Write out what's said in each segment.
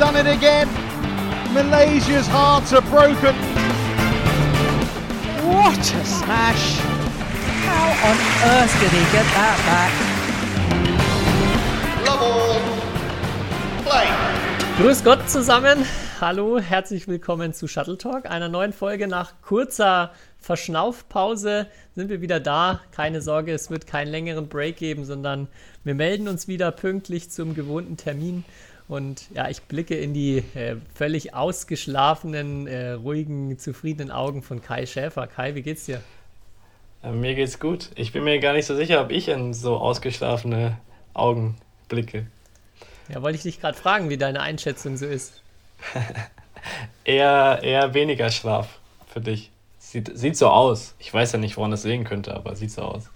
done it again. Malaysia's hearts are broken. What a smash! How on earth did he get that back? Love all. Play. Grüß Gott zusammen. Hallo, herzlich willkommen zu Shuttle Talk, einer neuen Folge nach kurzer Verschnaufpause sind wir wieder da. Keine Sorge, es wird keinen längeren Break geben, sondern wir melden uns wieder pünktlich zum gewohnten Termin. Und ja, ich blicke in die äh, völlig ausgeschlafenen, äh, ruhigen, zufriedenen Augen von Kai Schäfer. Kai, wie geht's dir? Äh, mir geht's gut. Ich bin mir gar nicht so sicher, ob ich in so ausgeschlafene Augen blicke. Ja, wollte ich dich gerade fragen, wie deine Einschätzung so ist. eher, eher weniger Schlaf für dich. Sieht, sieht so aus. Ich weiß ja nicht, woran das liegen könnte, aber sieht so aus.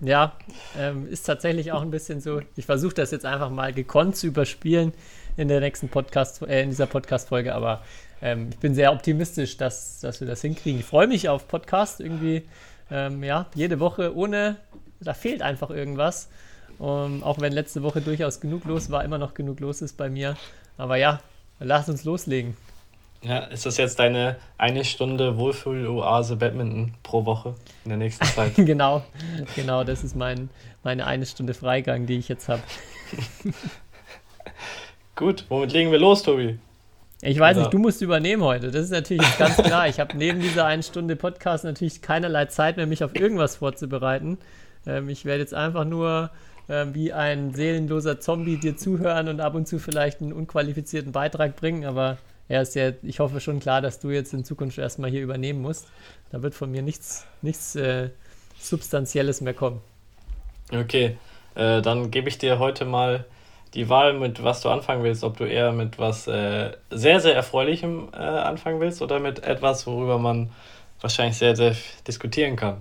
Ja, ähm, ist tatsächlich auch ein bisschen so. Ich versuche das jetzt einfach mal gekonnt zu überspielen in der nächsten Podcast, äh, in dieser Podcast-Folge, aber ähm, ich bin sehr optimistisch, dass, dass wir das hinkriegen. Ich freue mich auf Podcast irgendwie, ähm, ja, jede Woche ohne, da fehlt einfach irgendwas. Um, auch wenn letzte Woche durchaus genug los war, immer noch genug los ist bei mir. Aber ja, lass uns loslegen. Ja, ist das jetzt deine eine Stunde Wohlfühl-Oase Badminton pro Woche in der nächsten Zeit? genau, genau, das ist mein, meine eine Stunde Freigang, die ich jetzt habe. Gut, womit legen wir los, Tobi? Ich weiß nicht, du musst übernehmen heute. Das ist natürlich ganz klar. Ich habe neben dieser einen Stunde Podcast natürlich keinerlei Zeit mehr, mich auf irgendwas vorzubereiten. Ähm, ich werde jetzt einfach nur äh, wie ein seelenloser Zombie dir zuhören und ab und zu vielleicht einen unqualifizierten Beitrag bringen, aber er ist ja, ich hoffe schon klar, dass du jetzt in Zukunft erstmal hier übernehmen musst. Da wird von mir nichts, nichts äh, Substanzielles mehr kommen. Okay, äh, dann gebe ich dir heute mal die Wahl, mit was du anfangen willst. Ob du eher mit was äh, sehr, sehr Erfreulichem äh, anfangen willst oder mit etwas, worüber man wahrscheinlich sehr, sehr diskutieren kann.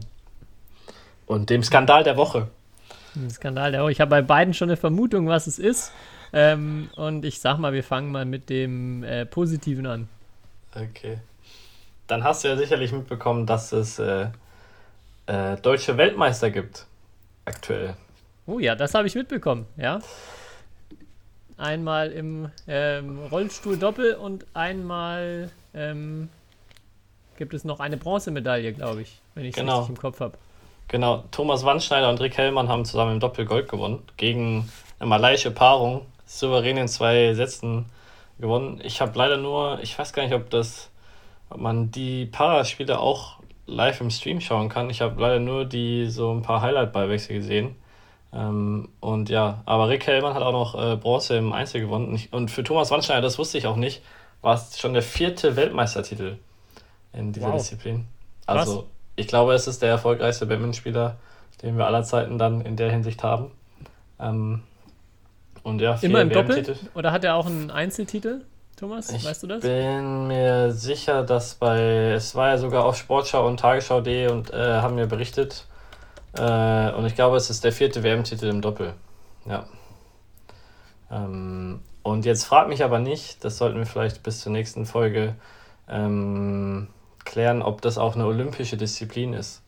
Und dem Skandal der Woche. Skandal der Woche. Ich habe bei beiden schon eine Vermutung, was es ist. Ähm, und ich sag mal, wir fangen mal mit dem äh, Positiven an. Okay. Dann hast du ja sicherlich mitbekommen, dass es äh, äh, deutsche Weltmeister gibt. Aktuell. Oh ja, das habe ich mitbekommen, ja. Einmal im ähm, Rollstuhl Doppel und einmal ähm, gibt es noch eine Bronzemedaille, glaube ich, wenn ich es genau. richtig im Kopf habe. Genau, Thomas Wandschneider und Rick Hellmann haben zusammen im Doppel Gold gewonnen gegen eine malaiische Paarung souverän in zwei Sätzen gewonnen. Ich habe leider nur, ich weiß gar nicht, ob das, ob man die Paraspiele auch live im Stream schauen kann. Ich habe leider nur die so ein paar Highlight-Ballwechsel gesehen. Ähm, und ja, aber Rick Hellmann hat auch noch äh, Bronze im Einzel gewonnen. Und für Thomas Wandschneider, das wusste ich auch nicht, war es schon der vierte Weltmeistertitel in dieser wow. Disziplin. Also, Was? ich glaube, es ist der erfolgreichste Badmintonspieler, den wir aller Zeiten dann in der Hinsicht haben. Ähm, und ja, Immer im Doppel? Oder hat er auch einen Einzeltitel, Thomas? Ich weißt du das? Ich bin mir sicher, dass bei, es war ja sogar auf Sportschau und Tagesschau.de und äh, haben mir berichtet. Äh, und ich glaube, es ist der vierte WM-Titel im Doppel. Ja. Ähm, und jetzt fragt mich aber nicht, das sollten wir vielleicht bis zur nächsten Folge ähm, klären, ob das auch eine olympische Disziplin ist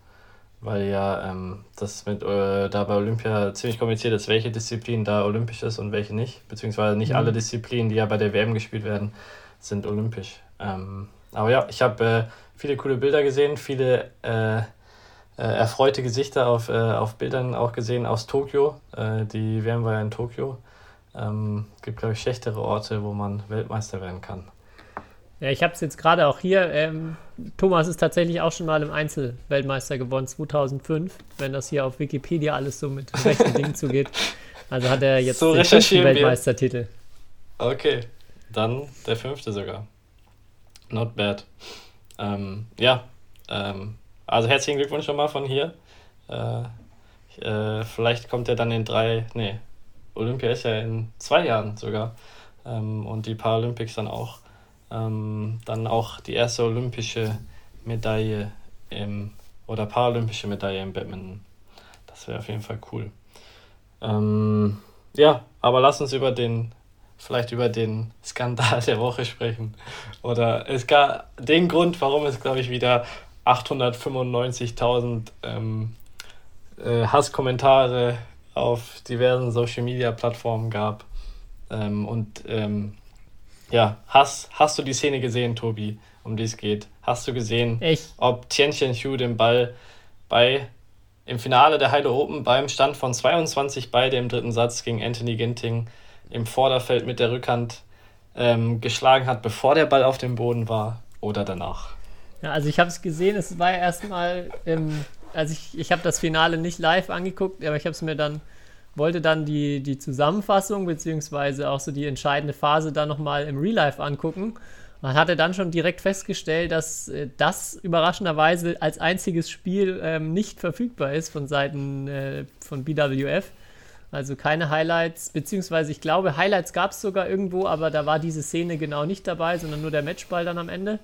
weil ja ähm, das mit äh, da bei Olympia ziemlich kompliziert ist, welche Disziplin da olympisch ist und welche nicht. Beziehungsweise nicht mhm. alle Disziplinen, die ja bei der WM gespielt werden, sind olympisch. Ähm, aber ja, ich habe äh, viele coole Bilder gesehen, viele äh, äh erfreute Gesichter auf, äh, auf Bildern auch gesehen aus Tokio. Äh, die WM war ja in Tokio. Ähm, gibt, glaube ich, schlechtere Orte, wo man Weltmeister werden kann. Ja, ich habe es jetzt gerade auch hier. Ähm, Thomas ist tatsächlich auch schon mal im Einzel Weltmeister geworden, 2005, wenn das hier auf Wikipedia alles so mit rechten Dingen zugeht. Also hat er jetzt so den fünften Weltmeistertitel. Okay, dann der fünfte sogar. Not bad. Ähm, ja, ähm, also herzlichen Glückwunsch schon mal von hier. Äh, äh, vielleicht kommt er dann in drei, nee, Olympia ist ja in zwei Jahren sogar. Ähm, und die Paralympics dann auch ähm, dann auch die erste olympische Medaille im, oder paralympische Medaille im Badminton. Das wäre auf jeden Fall cool. Ähm, ja, aber lass uns über den, vielleicht über den Skandal der Woche sprechen. Oder es gab den Grund, warum es, glaube ich, wieder 895.000 ähm, äh, Hasskommentare auf diversen Social Media Plattformen gab. Ähm, und ähm, ja, hast, hast du die Szene gesehen, Tobi, um die es geht? Hast du gesehen, ich. ob Tianchen Hu den Ball bei im Finale der Heide Open beim Stand von 22 beide im dritten Satz gegen Anthony Ginting im Vorderfeld mit der Rückhand ähm, geschlagen hat, bevor der Ball auf dem Boden war oder danach? Ja, also ich habe es gesehen, es war ja erstmal, ähm, also ich, ich habe das Finale nicht live angeguckt, aber ich habe es mir dann, wollte dann die, die Zusammenfassung beziehungsweise auch so die entscheidende Phase dann nochmal im Real Life angucken. Man hatte dann schon direkt festgestellt, dass äh, das überraschenderweise als einziges Spiel ähm, nicht verfügbar ist von Seiten äh, von BWF. Also keine Highlights, beziehungsweise ich glaube, Highlights gab es sogar irgendwo, aber da war diese Szene genau nicht dabei, sondern nur der Matchball dann am Ende.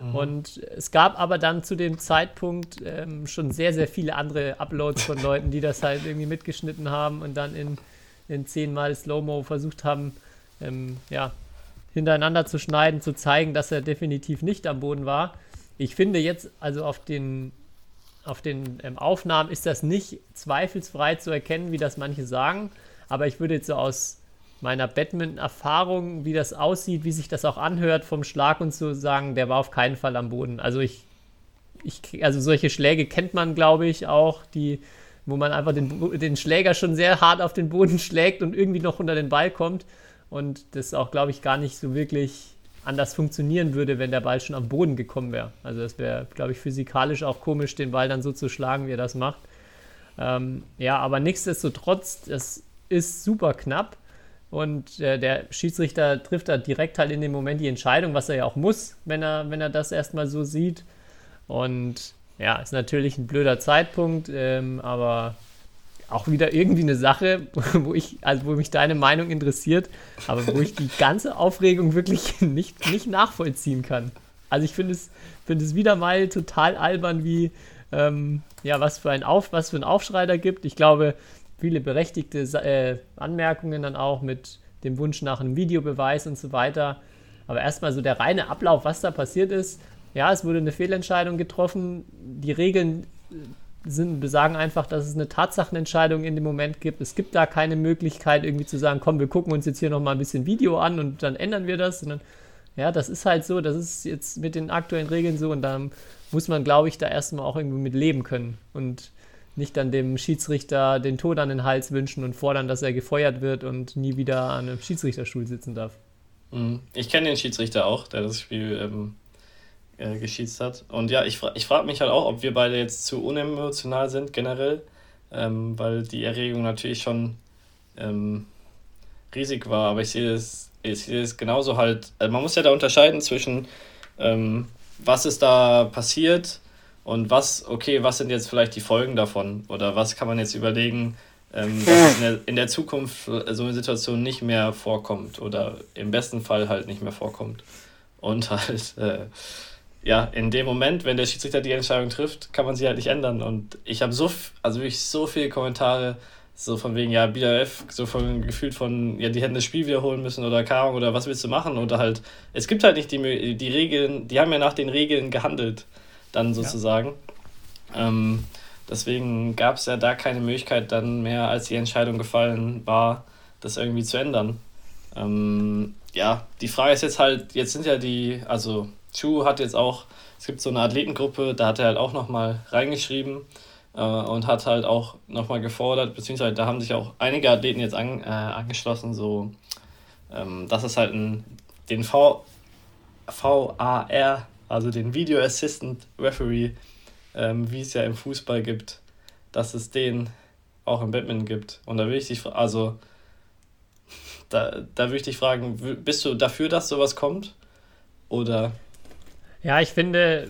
Mhm. Und es gab aber dann zu dem Zeitpunkt ähm, schon sehr, sehr viele andere Uploads von Leuten, die das halt irgendwie mitgeschnitten haben und dann in, in zehnmal Slow-Mo versucht haben, ähm, ja, hintereinander zu schneiden, zu zeigen, dass er definitiv nicht am Boden war. Ich finde jetzt, also auf den, auf den ähm, Aufnahmen ist das nicht zweifelsfrei zu erkennen, wie das manche sagen. Aber ich würde jetzt so aus meiner Badminton-Erfahrung, wie das aussieht, wie sich das auch anhört vom Schlag und so sagen, der war auf keinen Fall am Boden. Also ich, ich also solche Schläge kennt man, glaube ich, auch, die, wo man einfach den, den Schläger schon sehr hart auf den Boden schlägt und irgendwie noch unter den Ball kommt. Und das auch, glaube ich, gar nicht so wirklich anders funktionieren würde, wenn der Ball schon am Boden gekommen wäre. Also das wäre, glaube ich, physikalisch auch komisch, den Ball dann so zu schlagen, wie er das macht. Ähm, ja, aber nichtsdestotrotz, das ist super knapp. Und äh, der Schiedsrichter trifft da direkt halt in dem Moment die Entscheidung, was er ja auch muss, wenn er, wenn er das erstmal so sieht. Und ja, ist natürlich ein blöder Zeitpunkt, ähm, aber auch wieder irgendwie eine Sache, wo ich, also wo mich deine Meinung interessiert, aber wo ich die ganze Aufregung wirklich nicht, nicht nachvollziehen kann. Also ich finde es, find es wieder mal total albern, wie ähm, ja, was für ein Auf, was für ein Aufschrei gibt. Ich glaube, viele berechtigte äh, Anmerkungen dann auch mit dem Wunsch nach einem Videobeweis und so weiter. Aber erstmal so der reine Ablauf, was da passiert ist. Ja, es wurde eine Fehlentscheidung getroffen. Die Regeln äh, sind, besagen einfach, dass es eine Tatsachenentscheidung in dem Moment gibt. Es gibt da keine Möglichkeit, irgendwie zu sagen, komm, wir gucken uns jetzt hier nochmal ein bisschen Video an und dann ändern wir das. Sondern, ja, das ist halt so, das ist jetzt mit den aktuellen Regeln so und dann muss man, glaube ich, da erstmal auch irgendwie mit leben können. Und nicht dann dem Schiedsrichter den Tod an den Hals wünschen und fordern, dass er gefeuert wird und nie wieder an einem Schiedsrichterstuhl sitzen darf. Mhm. Ich kenne den Schiedsrichter auch, der das Spiel ähm, äh, geschießt hat. Und ja, ich, ich frage mich halt auch, ob wir beide jetzt zu unemotional sind generell, ähm, weil die Erregung natürlich schon ähm, riesig war. Aber ich sehe es ich genauso halt. Also man muss ja da unterscheiden zwischen, ähm, was ist da passiert und was, okay, was sind jetzt vielleicht die Folgen davon? Oder was kann man jetzt überlegen, ähm, dass in der, in der Zukunft so eine Situation nicht mehr vorkommt oder im besten Fall halt nicht mehr vorkommt. Und halt, äh, ja, in dem Moment, wenn der Schiedsrichter die Entscheidung trifft, kann man sie halt nicht ändern. Und ich habe so, also wirklich so viele Kommentare, so von wegen, ja, BDF, so von gefühlt von, ja, die hätten das Spiel wiederholen müssen oder keine oder was willst du machen? Oder halt, es gibt halt nicht die, die Regeln, die haben ja nach den Regeln gehandelt dann sozusagen. Ja. Ähm, deswegen gab es ja da keine Möglichkeit dann mehr, als die Entscheidung gefallen war, das irgendwie zu ändern. Ähm, ja, die Frage ist jetzt halt, jetzt sind ja die, also Chu hat jetzt auch, es gibt so eine Athletengruppe, da hat er halt auch nochmal reingeschrieben äh, und hat halt auch nochmal gefordert, beziehungsweise da haben sich auch einige Athleten jetzt an, äh, angeschlossen, so, ähm, dass es halt ein, den v, VAR also den Video Assistant Referee, ähm, wie es ja im Fußball gibt, dass es den auch im Badminton gibt. Und da will ich dich, also da, da würde ich dich fragen, bist du dafür, dass sowas kommt? Oder? Ja, ich finde,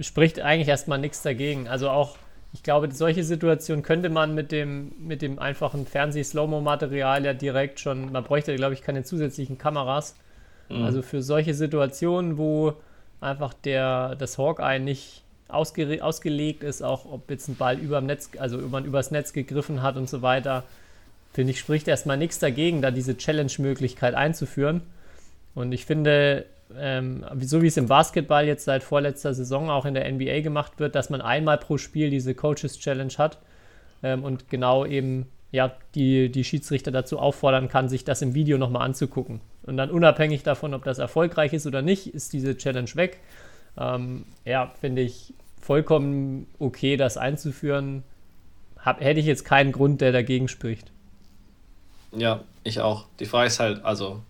spricht eigentlich erstmal nichts dagegen. Also auch, ich glaube, solche Situationen könnte man mit dem, mit dem einfachen Fernseh-Slow-Mo-Material ja direkt schon, man bräuchte, glaube ich, keine zusätzlichen Kameras. Mhm. Also für solche Situationen, wo einfach der, das Hawkeye nicht ausge, ausgelegt ist, auch ob jetzt ein Ball über Netz, also man übers Netz gegriffen hat und so weiter, finde ich, spricht erstmal nichts dagegen, da diese Challenge-Möglichkeit einzuführen. Und ich finde, ähm, so wie es im Basketball jetzt seit vorletzter Saison auch in der NBA gemacht wird, dass man einmal pro Spiel diese Coaches Challenge hat ähm, und genau eben ja, die, die Schiedsrichter dazu auffordern kann, sich das im Video nochmal anzugucken. Und dann unabhängig davon, ob das erfolgreich ist oder nicht, ist diese Challenge weg. Ähm, ja, finde ich vollkommen okay, das einzuführen. Hab, hätte ich jetzt keinen Grund, der dagegen spricht. Ja, ich auch. Die Frage ist halt, also,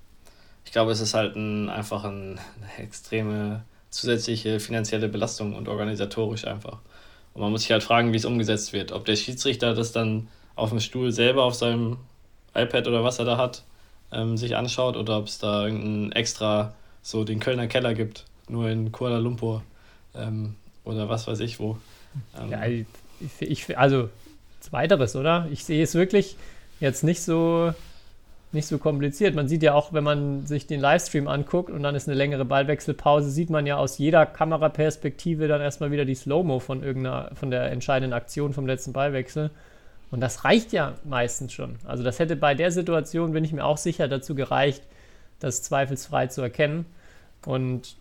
ich glaube, es ist halt ein, einfach ein, eine extreme zusätzliche finanzielle Belastung und organisatorisch einfach. Und man muss sich halt fragen, wie es umgesetzt wird. Ob der Schiedsrichter das dann auf dem Stuhl selber auf seinem iPad oder was er da hat, ähm, sich anschaut oder ob es da irgendein extra so den Kölner Keller gibt, nur in Kuala Lumpur ähm, oder was weiß ich wo. Ähm, ja, ich, ich, also zweiteres, oder? Ich sehe es wirklich jetzt nicht so nicht so kompliziert. Man sieht ja auch, wenn man sich den Livestream anguckt und dann ist eine längere Ballwechselpause, sieht man ja aus jeder Kameraperspektive dann erstmal wieder die Slow-Mo von irgendeiner, von der entscheidenden Aktion vom letzten Ballwechsel. Und das reicht ja meistens schon. Also das hätte bei der Situation, bin ich mir auch sicher, dazu gereicht, das zweifelsfrei zu erkennen. Und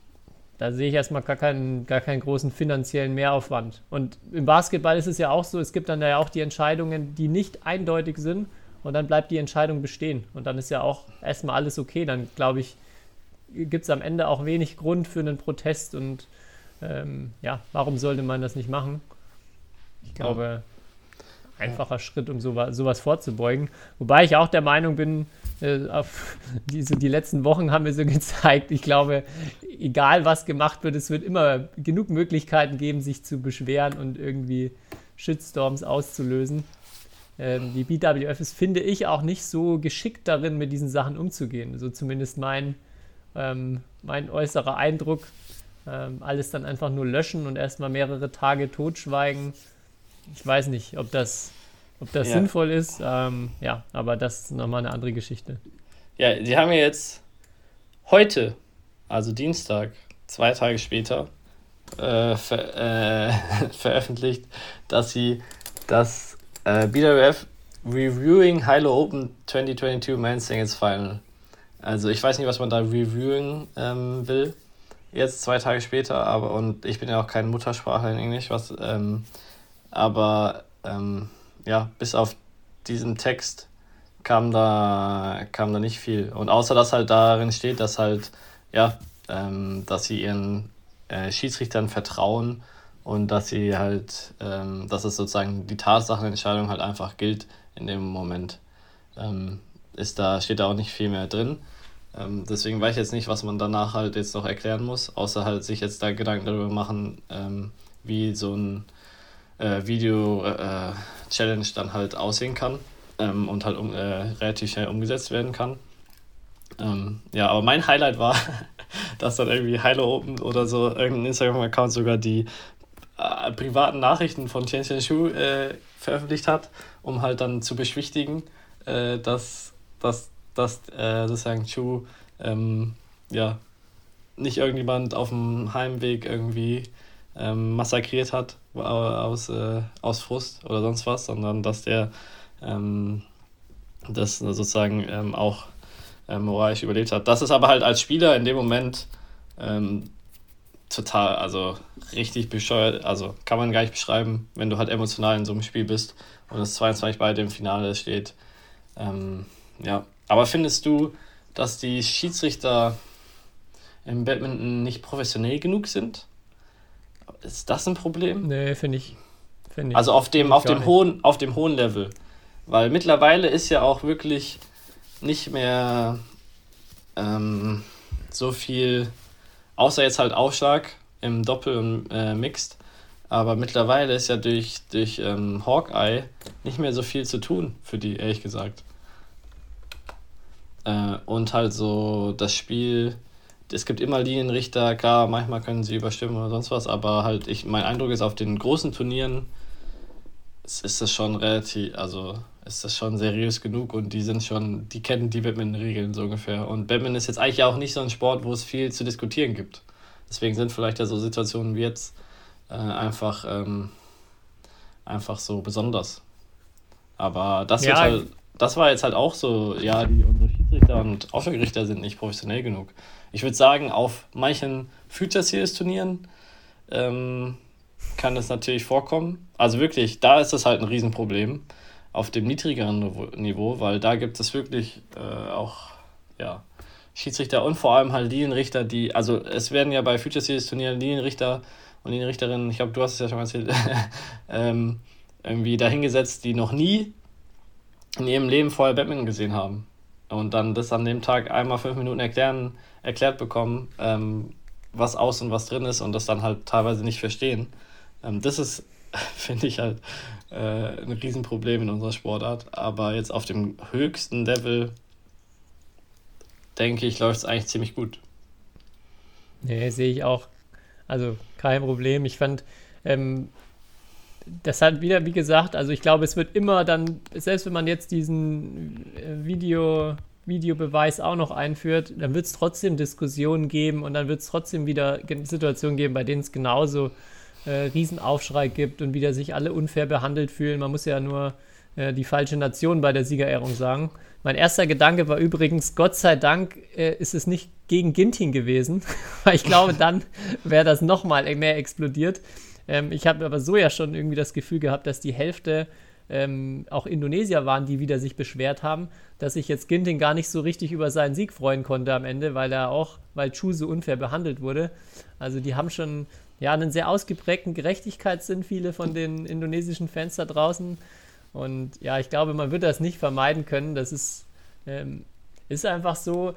da sehe ich erstmal gar keinen, gar keinen großen finanziellen Mehraufwand. Und im Basketball ist es ja auch so, es gibt dann ja auch die Entscheidungen, die nicht eindeutig sind und dann bleibt die Entscheidung bestehen. Und dann ist ja auch erstmal alles okay. Dann glaube ich, gibt es am Ende auch wenig Grund für einen Protest und ähm, ja, warum sollte man das nicht machen? Ich glaube, einfacher Schritt, um sowas, sowas vorzubeugen. Wobei ich auch der Meinung bin, äh, auf diese, die letzten Wochen haben mir so gezeigt, ich glaube, egal was gemacht wird, es wird immer genug Möglichkeiten geben, sich zu beschweren und irgendwie Shitstorms auszulösen. Ähm, die BWF ist, finde ich, auch nicht so geschickt darin, mit diesen Sachen umzugehen. So zumindest mein, ähm, mein äußerer Eindruck. Ähm, alles dann einfach nur löschen und erstmal mehrere Tage totschweigen. Ich weiß nicht, ob das, ob das ja. sinnvoll ist. Ähm, ja, aber das ist nochmal eine andere Geschichte. Ja, sie haben ja jetzt heute, also Dienstag, zwei Tage später, äh, ver äh, veröffentlicht, dass sie das Uh, BWF Reviewing Hilo Open 2022 Men's Singles Final. Also ich weiß nicht, was man da reviewing ähm, will. Jetzt zwei Tage später, aber und ich bin ja auch kein Muttersprachler in Englisch, was ähm, aber ähm, ja, bis auf diesen Text kam da kam da nicht viel. Und außer dass halt darin steht, dass halt, ja, ähm, dass sie ihren äh, Schiedsrichtern vertrauen und dass sie halt, ähm, dass es sozusagen die Tatsachenentscheidung halt einfach gilt in dem Moment. Ähm, ist da, steht da auch nicht viel mehr drin. Ähm, deswegen weiß ich jetzt nicht, was man danach halt jetzt noch erklären muss, außer halt sich jetzt da Gedanken darüber machen, ähm, wie so ein äh, Video-Challenge äh, dann halt aussehen kann ähm, und halt um, äh, relativ schnell umgesetzt werden kann. Ähm, ja, aber mein Highlight war, dass dann irgendwie Hilo Open oder so irgendein Instagram-Account sogar die äh, privaten Nachrichten von Chen Chen Shu äh, veröffentlicht hat, um halt dann zu beschwichtigen, äh, dass, dass, dass äh, sozusagen Chu ähm, ja, nicht irgendjemand auf dem Heimweg irgendwie ähm, massakriert hat aus, äh, aus Frust oder sonst was, sondern dass der ähm, das sozusagen ähm, auch äh, moralisch überlebt hat. Das ist aber halt als Spieler in dem Moment ähm, total, also richtig bescheuert, also kann man gar nicht beschreiben, wenn du halt emotional in so einem Spiel bist und es 22 bei dem Finale steht. Ähm, ja, aber findest du, dass die Schiedsrichter im Badminton nicht professionell genug sind? Ist das ein Problem? Nee, finde ich, find ich. Also auf dem, auf dem hohen, auf dem hohen Level. Weil mittlerweile ist ja auch wirklich nicht mehr ähm, so viel Außer jetzt halt Aufschlag im Doppel und äh, Mixed. Aber mittlerweile ist ja durch, durch ähm, Hawkeye nicht mehr so viel zu tun für die, ehrlich gesagt. Äh, und halt so das Spiel, es gibt immer Linienrichter, klar, manchmal können sie überstimmen oder sonst was, aber halt, ich, mein Eindruck ist, auf den großen Turnieren ist, das schon relativ, also ist das schon seriös genug und die sind schon, die kennen die Badminton-Regeln so ungefähr. Und Badminton ist jetzt eigentlich auch nicht so ein Sport, wo es viel zu diskutieren gibt. Deswegen sind vielleicht ja so Situationen wie jetzt äh, einfach, ähm, einfach so besonders. Aber das, ja, halt, das war jetzt halt auch so, ja, die, unsere Schiedsrichter und Aufschlagrichter sind nicht professionell genug. Ich würde sagen, auf manchen Future Series Turnieren ähm, kann das natürlich vorkommen. Also wirklich, da ist das halt ein Riesenproblem auf dem niedrigeren Niveau, weil da gibt es wirklich äh, auch ja, Schiedsrichter und vor allem halt Linienrichter, die, also es werden ja bei Future Series Turnieren Linienrichter und Linienrichterinnen, ich glaube, du hast es ja schon erzählt, ähm, irgendwie dahingesetzt, die noch nie in ihrem Leben vorher Badminton gesehen haben. Und dann das an dem Tag einmal fünf Minuten erklären, erklärt bekommen, ähm, was aus und was drin ist und das dann halt teilweise nicht verstehen. Ähm, das ist, finde ich halt, äh, ein Riesenproblem in unserer Sportart. Aber jetzt auf dem höchsten Level, denke ich, läuft es eigentlich ziemlich gut. Nee, sehe ich auch. Also kein Problem. Ich fand, ähm, das hat wieder, wie gesagt, also ich glaube, es wird immer dann, selbst wenn man jetzt diesen äh, Video, Videobeweis auch noch einführt, dann wird es trotzdem Diskussionen geben und dann wird es trotzdem wieder Situationen geben, bei denen es genauso äh, Riesenaufschrei gibt und wieder sich alle unfair behandelt fühlen. Man muss ja nur äh, die falsche Nation bei der Siegerehrung sagen. Mein erster Gedanke war übrigens, Gott sei Dank äh, ist es nicht gegen Ginting gewesen, weil ich glaube, dann wäre das nochmal mehr explodiert. Ähm, ich habe aber so ja schon irgendwie das Gefühl gehabt, dass die Hälfte ähm, auch Indonesier waren, die wieder sich beschwert haben, dass sich jetzt Ginting gar nicht so richtig über seinen Sieg freuen konnte am Ende, weil er auch, weil Chu so unfair behandelt wurde. Also die haben schon ja einen sehr ausgeprägten Gerechtigkeitssinn, viele von den indonesischen Fans da draußen. Und ja, ich glaube, man wird das nicht vermeiden können. Das ist, ähm, ist einfach so.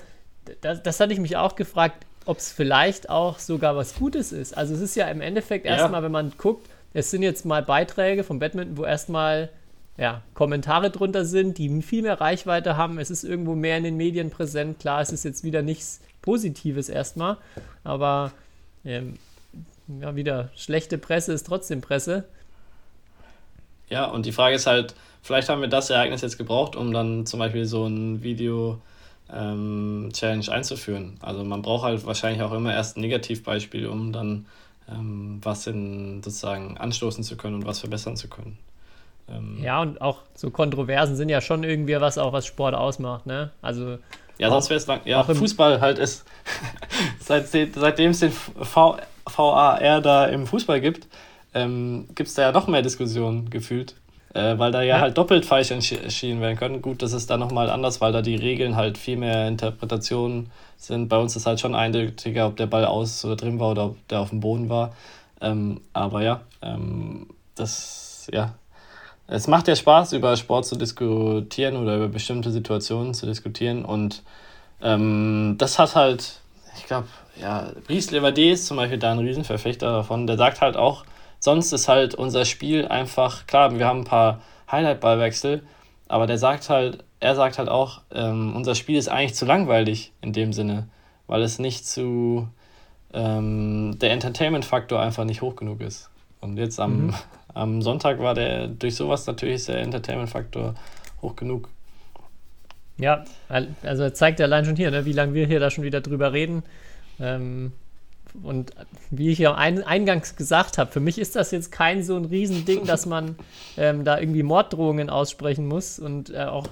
Das, das hatte ich mich auch gefragt ob es vielleicht auch sogar was Gutes ist. Also es ist ja im Endeffekt ja. erstmal, wenn man guckt, es sind jetzt mal Beiträge vom Badminton, wo erstmal ja, Kommentare drunter sind, die viel mehr Reichweite haben. Es ist irgendwo mehr in den Medien präsent. Klar, es ist jetzt wieder nichts Positives erstmal, aber ähm, ja, wieder schlechte Presse ist trotzdem Presse. Ja, und die Frage ist halt, vielleicht haben wir das Ereignis jetzt gebraucht, um dann zum Beispiel so ein Video ähm, Challenge einzuführen. Also man braucht halt wahrscheinlich auch immer erst ein Negativbeispiel, um dann ähm, was in sozusagen anstoßen zu können und was verbessern zu können. Ähm, ja, und auch so Kontroversen sind ja schon irgendwie was auch, was Sport ausmacht, ne? Also ja, sonst wäre es lang. Ja, Fußball halt ist, seit, seitdem es den v, VAR da im Fußball gibt, ähm, gibt es da ja noch mehr Diskussionen gefühlt äh, weil da ja, ja, halt doppelt falsch entschieden werden können. Gut, das ist dann nochmal anders, weil da die Regeln halt viel mehr Interpretationen sind. Bei uns ist halt schon eindeutiger, ob der Ball aus oder drin war oder ob der auf dem Boden war. Ähm, aber ja, ähm, das, ja, es macht ja Spaß, über Sport zu diskutieren oder über bestimmte Situationen zu diskutieren und ähm, das hat halt, ich glaube, ja, Brice Levade ist zum Beispiel da ein Riesenverfechter davon. Der sagt halt auch, sonst ist halt unser Spiel einfach, klar, wir haben ein paar Highlight-Ballwechsel, aber der sagt halt, er sagt halt auch, ähm, unser Spiel ist eigentlich zu langweilig in dem Sinne, weil es nicht zu, ähm, der Entertainment-Faktor einfach nicht hoch genug ist. Und jetzt am, mhm. am Sonntag war der durch sowas natürlich der Entertainment-Faktor hoch genug. Ja, also zeigt ja allein schon hier, ne, wie lange wir hier da schon wieder drüber reden. Ähm, und wie ich ja eingangs gesagt habe, für mich ist das jetzt kein so ein Riesending, dass man ähm, da irgendwie Morddrohungen aussprechen muss. Und äh, auch,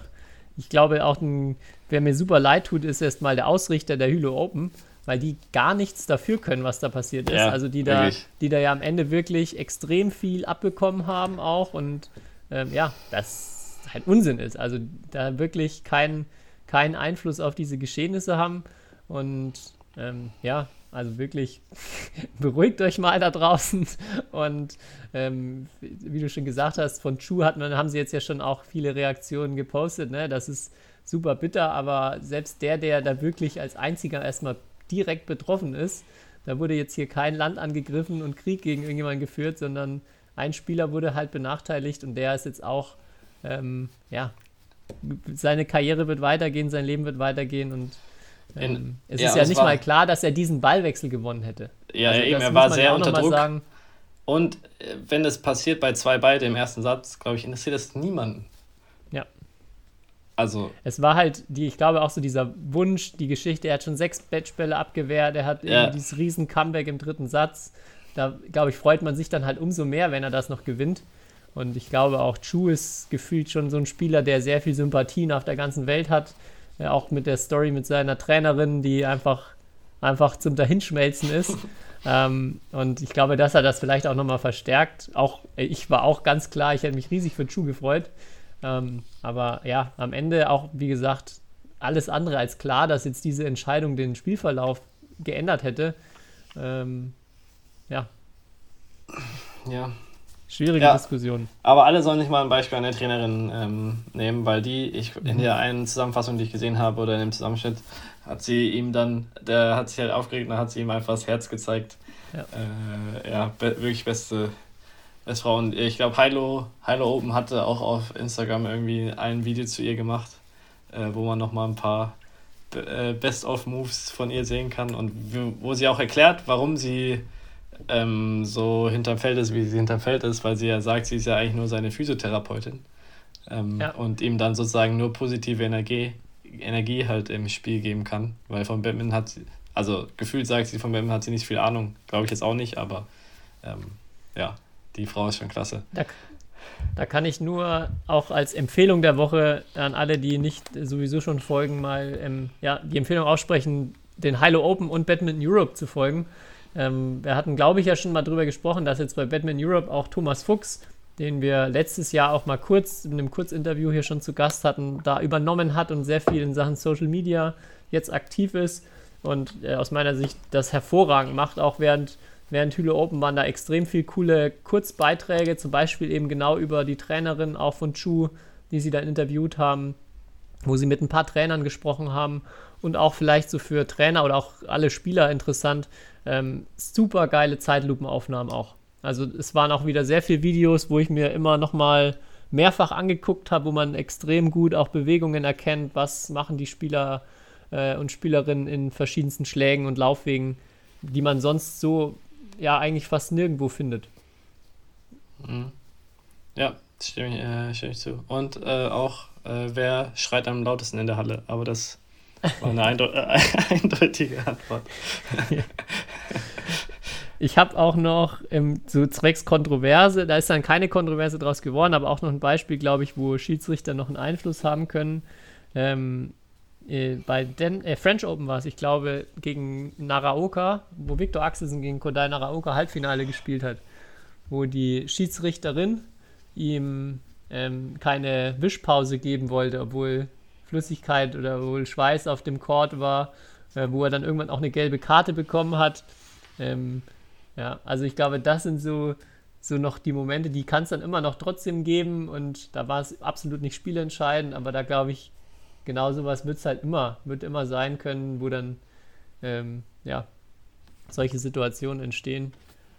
ich glaube, auch ein, wer mir super leid tut, ist erstmal der Ausrichter der Hülo Open, weil die gar nichts dafür können, was da passiert ist. Ja, also die da, die da ja am Ende wirklich extrem viel abbekommen haben auch. Und ähm, ja, das halt Unsinn ist. Also da wirklich keinen keinen Einfluss auf diese Geschehnisse haben. Und ähm, ja, also wirklich beruhigt euch mal da draußen. Und ähm, wie du schon gesagt hast, von Chu hat man, haben sie jetzt ja schon auch viele Reaktionen gepostet. Ne? Das ist super bitter, aber selbst der, der da wirklich als einziger erstmal direkt betroffen ist, da wurde jetzt hier kein Land angegriffen und Krieg gegen irgendjemanden geführt, sondern ein Spieler wurde halt benachteiligt und der ist jetzt auch, ähm, ja, seine Karriere wird weitergehen, sein Leben wird weitergehen und in, ähm, es ja, ist ja nicht war, mal klar, dass er diesen Ballwechsel gewonnen hätte. Ja, also, eben, er war sehr ja unter Druck. Und äh, wenn es passiert bei zwei beide im ersten Satz, glaube ich, interessiert das niemanden. Ja. Also. Es war halt, die, ich glaube, auch so dieser Wunsch, die Geschichte, er hat schon sechs Batchbälle abgewehrt, er hat ja. dieses riesen Comeback im dritten Satz. Da, glaube ich, freut man sich dann halt umso mehr, wenn er das noch gewinnt. Und ich glaube auch, Chu ist gefühlt schon so ein Spieler, der sehr viel Sympathien auf der ganzen Welt hat ja, auch mit der Story mit seiner Trainerin, die einfach, einfach zum Dahinschmelzen ist. ähm, und ich glaube, dass er das vielleicht auch nochmal verstärkt. Auch ich war auch ganz klar, ich hätte mich riesig für Chu gefreut. Ähm, aber ja, am Ende auch, wie gesagt, alles andere als klar, dass jetzt diese Entscheidung den Spielverlauf geändert hätte. Ähm, ja. Ja. Schwierige Ja. Diskussion. Aber alle sollen sich mal ein Beispiel an der Trainerin ähm, nehmen, weil die, ich in der einen Zusammenfassung, die ich gesehen habe, oder in dem Zusammenschnitt, hat sie ihm dann, der hat sich halt aufgeregt, dann hat sie ihm einfach das Herz gezeigt. Ja. Äh, ja, be wirklich beste, beste Frau. Und ich glaube, Hilo, Hilo Open hatte auch auf Instagram irgendwie ein Video zu ihr gemacht, äh, wo man nochmal ein paar äh, Best-of-Moves von ihr sehen kann und wo sie auch erklärt, warum sie ähm, so hinterm Feld ist, wie sie hinterm Feld ist, weil sie ja sagt, sie ist ja eigentlich nur seine Physiotherapeutin. Ähm, Ja. Und ihm dann sozusagen nur positive Energie, Energie halt im Spiel geben kann. Weil von Batman hat sie, also gefühlt sagt sie, von Batman hat sie nicht viel Ahnung. Glaube ich jetzt auch nicht, aber ähm, ja, die Frau ist schon klasse. Da, da kann ich nur auch als Empfehlung der Woche an alle, die nicht sowieso schon folgen, mal ähm, ja, die Empfehlung aussprechen, den Hilo Open und Badminton Europe zu folgen. Ähm, wir hatten, glaube ich, ja schon mal drüber gesprochen, dass jetzt bei Badminton Europe auch Thomas Fuchs, den wir letztes Jahr auch mal kurz in einem Kurzinterview hier schon zu Gast hatten, da übernommen hat und sehr viel in Sachen Social Media jetzt aktiv ist und äh, aus meiner Sicht das hervorragend macht, auch während Während Hüle Open waren da extrem viel coole Kurzbeiträge, zum Beispiel eben genau über die Trainerin auch von Chu, die sie dann interviewt haben, wo sie mit ein paar Trainern gesprochen haben und auch vielleicht so für Trainer oder auch alle Spieler interessant, ähm, super geile Zeitlupenaufnahmen auch. Also es waren auch wieder sehr viele Videos, wo ich mir immer nochmal mehrfach angeguckt habe, wo man extrem gut auch Bewegungen erkennt, was machen die Spieler äh, und Spielerinnen in verschiedensten Schlägen und Laufwegen, die man sonst so ja eigentlich fast nirgendwo findet. Mhm. Ja, stimme ich, äh, stimme ich zu. Und äh, auch, äh, wer schreit am lautesten in der Halle? Aber das war eine äh, eindeutige Antwort. Ich habe auch noch ähm, so zwecks Kontroverse, da ist dann keine Kontroverse draus geworden, aber auch noch ein Beispiel, glaube ich, wo Schiedsrichter noch einen Einfluss haben können. Ähm, äh, bei Den äh, French Open war es, ich glaube, gegen Naraoka, wo Viktor Axelsen gegen Kodai Naraoka Halbfinale gespielt hat, wo die Schiedsrichterin ihm ähm, keine Wischpause geben wollte, obwohl Flüssigkeit oder wohl Schweiß auf dem Court war, äh, wo er dann irgendwann auch eine gelbe Karte bekommen hat. Ähm, ja, also ich glaube, das sind so, so noch die Momente, die kann es dann immer noch trotzdem geben und da war es absolut nicht spielentscheidend, aber da glaube ich, genau sowas wird es halt immer, wird immer sein können, wo dann ähm, ja, solche Situationen entstehen.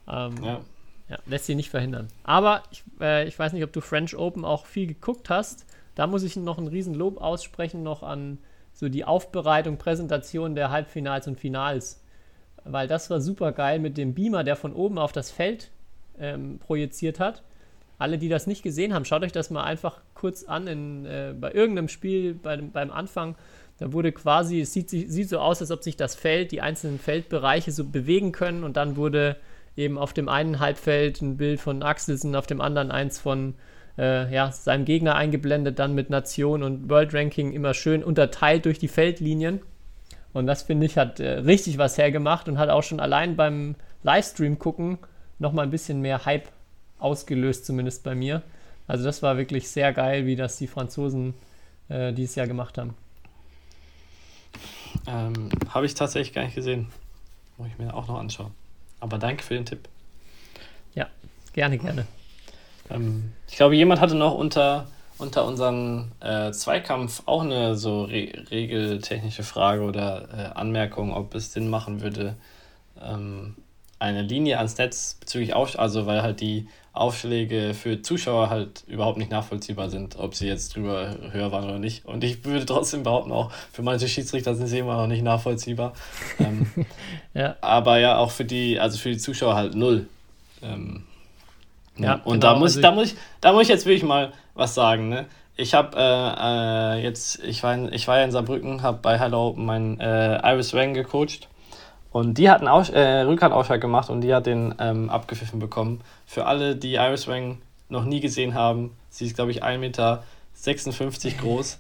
Ähm, Ja. ja, lässt sich nicht verhindern. Aber ich, äh, ich weiß nicht, ob du French Open auch viel geguckt hast. Da muss ich noch ein Riesenlob aussprechen, noch an so die Aufbereitung, Präsentation der Halbfinals und Finals. Weil das war super geil mit dem Beamer, der von oben auf das Feld ähm, projiziert hat. Alle, die das nicht gesehen haben, schaut euch das mal einfach kurz an in, äh, bei irgendeinem Spiel bei, beim Anfang. Da wurde quasi, es sieht, sieht so aus, als ob sich das Feld, die einzelnen Feldbereiche so bewegen können und dann wurde eben auf dem einen Halbfeld ein Bild von Axelsen, auf dem anderen eins von äh, ja, seinem Gegner eingeblendet, dann mit Nation und World Ranking immer schön unterteilt durch die Feldlinien. Und das finde ich hat äh, richtig was hergemacht und hat auch schon allein beim Livestream gucken nochmal ein bisschen mehr Hype ausgelöst, zumindest bei mir. Also das war wirklich sehr geil, wie das die Franzosen äh, dieses Jahr gemacht haben. Ähm, Habe ich tatsächlich gar nicht gesehen. Muss ich mir auch noch anschauen. Aber danke für den Tipp. Gerne, gerne. Ähm, ich glaube, jemand hatte noch unter, unter unseren äh, Zweikampf auch eine so re regeltechnische Frage oder äh, Anmerkung, ob es Sinn machen würde, ähm, eine Linie ans Netz bezüglich Auf also weil halt die Aufschläge für Zuschauer halt überhaupt nicht nachvollziehbar sind, ob sie jetzt drüber höher waren oder nicht. Und ich würde trotzdem behaupten, auch für manche Schiedsrichter sind sie immer noch nicht nachvollziehbar. Ähm, Ja, aber ja, auch für die, also für die Zuschauer halt null. Ähm, Ja, und genau, da muss, also da muss ich, da muss ich jetzt wirklich mal was sagen, ne? Ich habe äh, äh, jetzt, ich war, in, ich war ja in Saarbrücken, habe bei Hello meinen äh, Iris Wang gecoacht und die hat einen Aus äh, Rückhandausschlag gemacht und die hat den ähm, abgepfiffen bekommen. Für alle, die Iris Wang noch nie gesehen haben, sie ist glaube ich 1,56 Meter groß.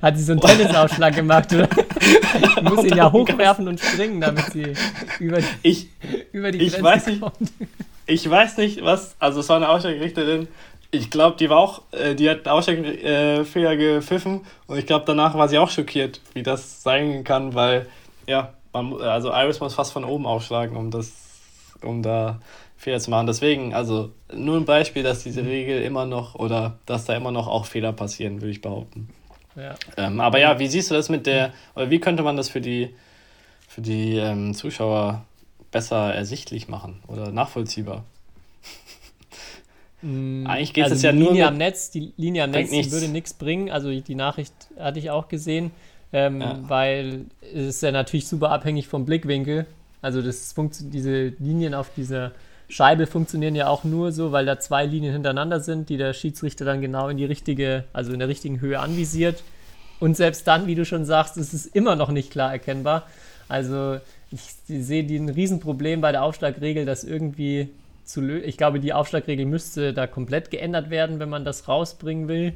hat sie so einen Tennisausschlag gemacht, oder? Ich muss ihn ja hochwerfen und springen, damit sie über die, Ich, über die Ich Grenze weiß nicht. kommt. Ich weiß nicht, was. Also, es war eine Ausschlagrichterin. ich glaube, die war auch, äh, die hat Aussteigfehler äh, gepfiffen und ich glaube, danach war sie auch schockiert, wie das sein kann, weil, ja, man, also Iris muss fast von oben aufschlagen, um das, um da Fehler zu machen. Deswegen, also nur ein Beispiel, dass diese Regel immer noch oder dass da immer noch auch Fehler passieren, würde ich behaupten. Ja. Ähm, aber ja, wie siehst du das mit der, oder wie könnte man das für die, für die ähm, Zuschauer besser ersichtlich machen oder nachvollziehbar? Mm, Eigentlich geht also es ja Linie nur. Am Netz, die Linie am Netz nichts. würde nichts bringen. Also die Nachricht hatte ich auch gesehen, ähm, ja. weil es ist ja natürlich super abhängig vom Blickwinkel. Also das diese Linien auf dieser Scheibe funktionieren ja auch nur so, weil da zwei Linien hintereinander sind, die der Schiedsrichter dann genau in die richtige, also in der richtigen Höhe anvisiert. Und selbst dann, wie du schon sagst, ist es immer noch nicht klar erkennbar. Also ich sehe ein Riesenproblem bei der Aufschlagregel, dass irgendwie zu lösen. Ich glaube, die Aufschlagregel müsste da komplett geändert werden, wenn man das rausbringen will.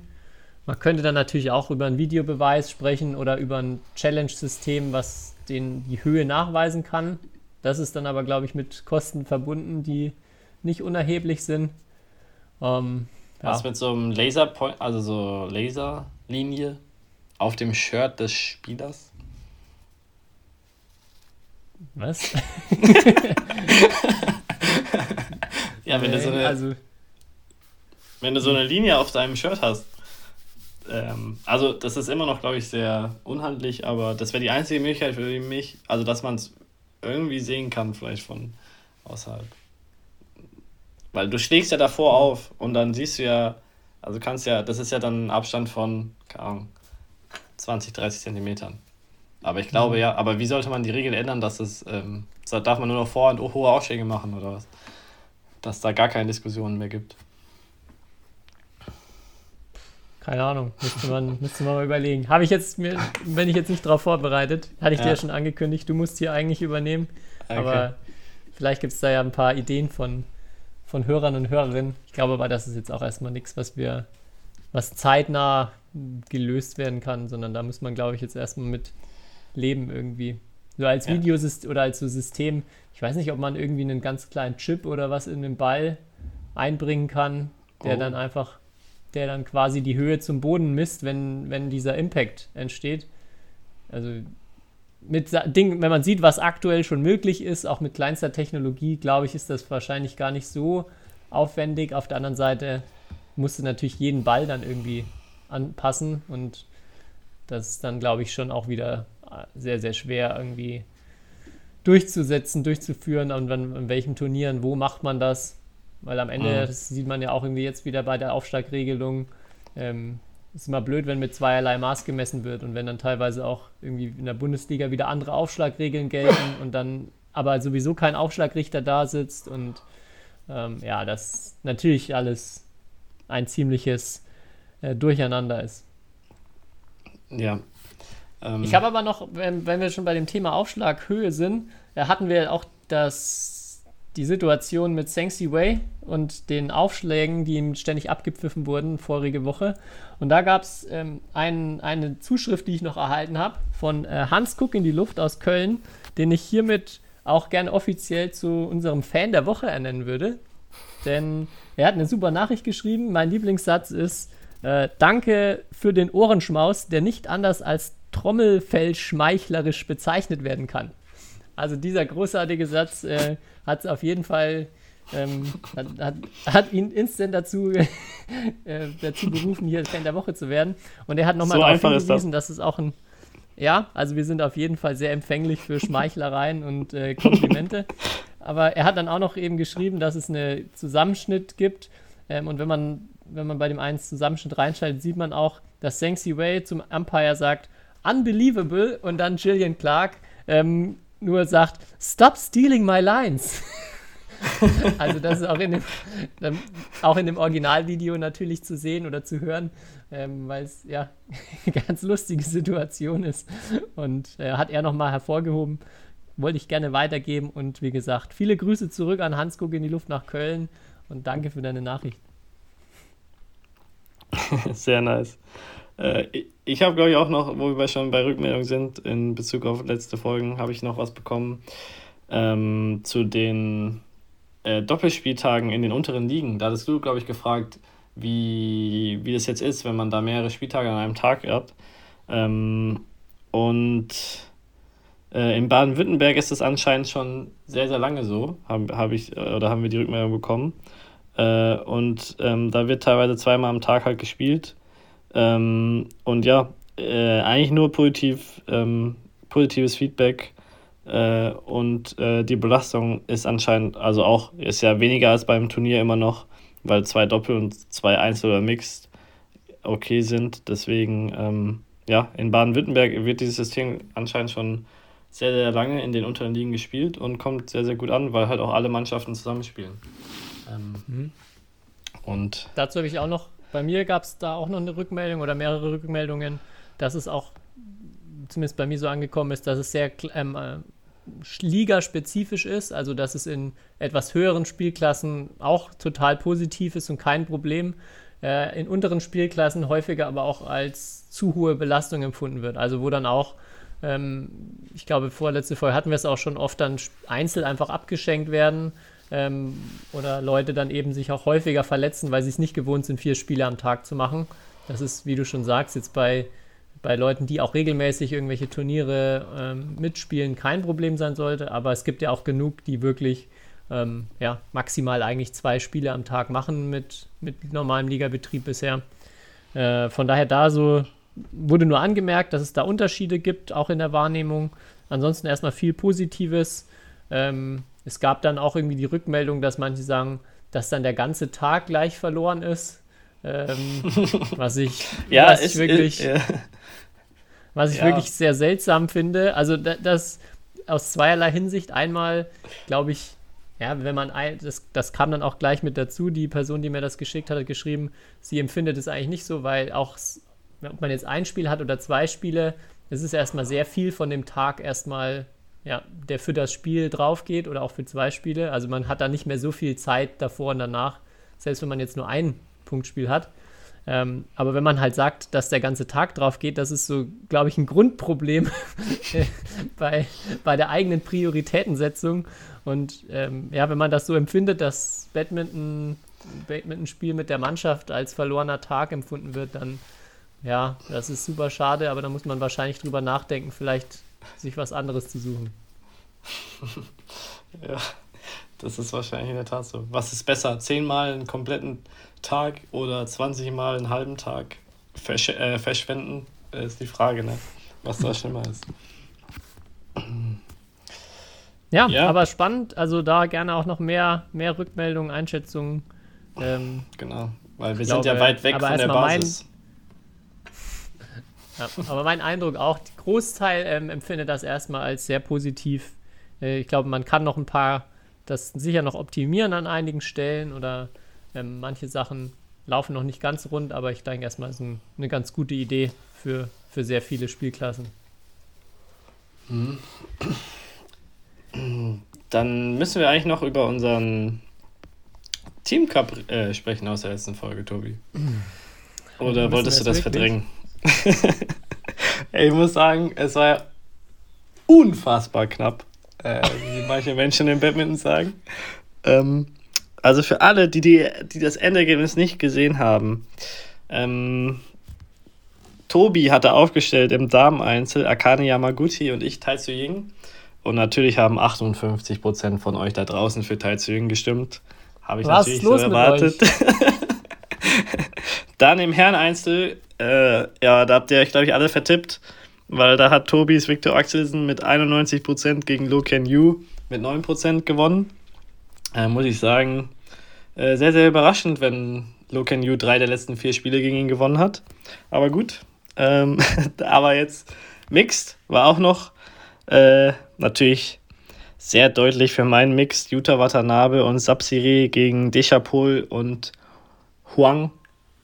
Man könnte dann natürlich auch über einen Videobeweis sprechen oder über ein Challenge-System, was den die Höhe nachweisen kann. Das ist dann aber, glaube ich, mit Kosten verbunden, die nicht unerheblich sind. Ähm, ja. Was mit so einem Laser, also so Laserlinie auf dem Shirt des Spielers? Was? Ja, wenn du so eine, also, wenn du so eine Linie auf deinem Shirt hast. Ähm, also, das ist immer noch, glaube ich, sehr unhandlich, aber das wäre die einzige Möglichkeit für mich, also dass man es irgendwie sehen kann, vielleicht von außerhalb. Weil du schlägst ja davor auf und dann siehst du ja, also kannst ja, das ist ja dann ein Abstand von, keine Ahnung, 20, 30 Zentimetern. Aber ich glaube mhm. ja, aber wie sollte man die Regel ändern, dass es, ähm, darf man nur noch Vor- und hohe Ausschläge machen oder was? dass da gar keine Diskussionen mehr gibt. Keine Ahnung, müsste man, müsste man mal überlegen. Habe ich jetzt, mir, bin ich jetzt nicht darauf vorbereitet, hatte ich ja. dir ja schon angekündigt, du musst hier eigentlich übernehmen. Okay. Aber vielleicht gibt es da ja ein paar Ideen von, von Hörern und Hörerinnen. Ich glaube aber, das ist jetzt auch erstmal nichts, was wir, was zeitnah gelöst werden kann, sondern da muss man, glaube ich, jetzt erstmal mit leben irgendwie. So als ja. Videosystem oder als so System. Ich weiß nicht, ob man irgendwie einen ganz kleinen Chip oder was in den Ball einbringen kann, der oh. dann einfach, der dann quasi die Höhe zum Boden misst, wenn, wenn dieser Impact entsteht. Also mit Ding, wenn man sieht, was aktuell schon möglich ist, auch mit kleinster Technologie, glaube ich, ist das wahrscheinlich gar nicht so aufwendig. Auf der anderen Seite musste natürlich jeden Ball dann irgendwie anpassen und das ist dann, glaube ich, schon auch wieder sehr, sehr schwer irgendwie durchzusetzen, durchzuführen und an, an welchen Turnieren, wo macht man das? Weil am Ende, mhm. das sieht man ja auch irgendwie jetzt wieder bei der Aufschlagregelung, ähm, ist immer blöd, wenn mit zweierlei Maß gemessen wird und wenn dann teilweise auch irgendwie in der Bundesliga wieder andere Aufschlagregeln gelten und dann aber sowieso kein Aufschlagrichter da sitzt und ähm, ja, das natürlich alles ein ziemliches äh, Durcheinander ist. Ja, ähm, ich habe aber noch, wenn, wenn, wir schon bei dem Thema Aufschlaghöhe sind, hatten wir auch das, die Situation mit Sengsi Wei und den Aufschlägen, die ihm ständig abgepfiffen wurden vorige Woche. Und da gab es ähm, ein, eine Zuschrift, die ich noch erhalten habe, von äh, Hans Kuck in die Luft aus Köln, den ich hiermit auch gerne offiziell zu unserem Fan der Woche ernennen würde. Denn er hat eine super Nachricht geschrieben. Mein Lieblingssatz ist: äh, Danke für den Ohrenschmaus, der nicht anders als Trommelfell-schmeichlerisch bezeichnet werden kann. Also dieser großartige Satz äh, hat es auf jeden Fall ähm, hat, hat, hat, ihn instant dazu, äh, dazu berufen, hier Fan der Woche zu werden. Und er hat nochmal so darauf hingewiesen, das. dass es auch ein ja, also wir sind auf jeden Fall sehr empfänglich für Schmeichlereien und äh, Komplimente. Aber er hat dann auch noch eben geschrieben, dass es einen Zusammenschnitt gibt. Ähm, und wenn man, wenn man bei dem einen Zusammenschnitt reinschaltet, sieht man auch, dass Sengsi Wei zum Umpire sagt, unbelievable und dann Jillian Clark ähm, nur sagt, stop stealing my lines. also das ist auch in dem, ähm, auch in dem Originalvideo natürlich zu sehen oder zu hören, ähm, weil es ja eine ganz lustige Situation ist. Und äh, hat er nochmal hervorgehoben, wollte ich gerne weitergeben. Und wie gesagt, viele Grüße zurück an Hans Guck in die Luft nach Köln und danke für deine Nachricht. Sehr nice. Äh, ich habe, glaube ich, auch noch, wo wir schon bei Rückmeldungen sind, in Bezug auf letzte Folgen, habe ich noch was bekommen ähm, zu den äh, Doppelspieltagen in den unteren Ligen. Da hattest du, glaube ich, gefragt, wie, wie das jetzt ist, wenn man da mehrere Spieltage an einem Tag hat. Ähm, und äh, in Baden-Württemberg ist es anscheinend schon sehr, sehr lange so, habe hab ich, oder haben wir die Rückmeldung bekommen. Äh, und ähm, da wird teilweise zweimal am Tag halt gespielt. Ähm, und ja, äh, eigentlich nur positiv, ähm, positives Feedback. Äh, und äh, die Belastung ist anscheinend, also auch, ist ja weniger als beim Turnier immer noch, weil zwei Doppel und zwei Einzel oder Mixed okay sind. Deswegen, ähm, ja, in Baden-Württemberg wird dieses System anscheinend schon sehr, sehr lange in den unteren Ligen gespielt und kommt sehr, sehr gut an, weil halt auch alle Mannschaften zusammenspielen. Ähm, mhm. Und dazu habe ich auch noch, bei mir gab es da auch noch eine Rückmeldung oder mehrere Rückmeldungen, dass es auch zumindest bei mir so angekommen ist, dass es sehr ähm, äh, ligaspezifisch ist, also dass es in etwas höheren Spielklassen auch total positiv ist und kein Problem. Äh, in unteren Spielklassen häufiger aber auch als zu hohe Belastung empfunden wird. Also wo dann auch, ähm, ich glaube, vorletzte Folge hatten wir es auch schon oft dann einzeln einfach abgeschenkt werden ähm, oder Leute dann eben sich auch häufiger verletzen, weil sie es nicht gewohnt sind, vier Spiele am Tag zu machen. Das ist, wie du schon sagst, jetzt bei, bei Leuten, die auch regelmäßig irgendwelche Turniere ähm, mitspielen, kein Problem sein sollte. Aber es gibt ja auch genug, die wirklich ähm, ja, maximal eigentlich zwei Spiele am Tag machen mit, mit normalem Ligabetrieb bisher. Äh, von daher da so wurde nur angemerkt, dass es da Unterschiede gibt, auch in der Wahrnehmung. Ansonsten erstmal viel Positives. Ähm, es gab dann auch irgendwie die Rückmeldung, dass manche sagen, dass dann der ganze Tag gleich verloren ist. Ähm, was ich, ja, was ich wirklich, ist, ja. was ich Ja. wirklich sehr seltsam finde. Also da, das aus zweierlei Hinsicht. Einmal, glaube ich, ja, wenn man ein, das, das kam dann auch gleich mit dazu. Die Person, die mir das geschickt hat, hat geschrieben, sie empfindet es eigentlich nicht so, weil auch, ob man jetzt ein Spiel hat oder zwei Spiele, es ist erstmal sehr viel von dem Tag erstmal, ja, der für das Spiel drauf geht oder auch für zwei Spiele. Also man hat da nicht mehr so viel Zeit davor und danach, selbst wenn man jetzt nur ein Punktspiel hat. Ähm, aber wenn man halt sagt, dass der ganze Tag drauf geht, das ist so, glaube ich, ein Grundproblem bei, bei der eigenen Prioritätensetzung. Und ähm, ja, wenn man das so empfindet, dass Badminton, Badminton-Spiel mit der Mannschaft als verlorener Tag empfunden wird, dann ja, das ist super schade, aber da muss man wahrscheinlich drüber nachdenken, vielleicht sich was anderes zu suchen. Ja, das ist wahrscheinlich in der Tat so. Was ist besser? Zehnmal einen kompletten Tag oder 20 Mal einen halben Tag versch äh, verschwenden? Äh, Ist die Frage, ne? Was da schlimmer ist. Ja, Ja. aber spannend, also da gerne auch noch mehr, mehr Rückmeldungen, Einschätzungen. Ähm, Genau. Weil wir Ich sind ja glaube, weit weg von der mal mein- Basis. Ja, aber mein Eindruck auch, die Großteil ähm, empfindet das erstmal als sehr positiv. Äh, ich glaube, man kann noch ein paar, das sicher noch optimieren an einigen Stellen oder ähm, manche Sachen laufen noch nicht ganz rund, aber ich denke erstmal ist ein, eine ganz gute Idee für, für sehr viele Spielklassen. Dann müssen wir eigentlich noch über unseren Team Cup äh, sprechen aus der letzten Folge, Tobi. Oder Müssen wolltest du das es verdrängen? Ich muss sagen, es war ja unfassbar knapp, äh, wie manche Menschen im Badminton sagen. Ähm, also für alle, die, die, die das Endergebnis nicht gesehen haben, ähm, Tobi hatte aufgestellt im Dameneinzel Akane Yamaguchi und ich Tai Ying. Und natürlich haben 58% von euch da draußen für Tai Ying gestimmt. Habe ich Was natürlich ist los so erwartet. Dann im Herreneinzel, äh, ja, da habt ihr euch, glaube ich, alle vertippt, weil da hat Tobis Victor Axelsen mit 91% gegen Lo Ken Yu mit 9% gewonnen. Äh, muss ich sagen, äh, sehr, sehr überraschend, wenn Lo Ken Yu drei der letzten vier Spiele gegen ihn gewonnen hat. Aber gut. Ähm, aber jetzt Mixed war auch noch äh, natürlich sehr deutlich für meinen Mixed. Yuta Watanabe und Sapsire gegen Deschapol und Huang.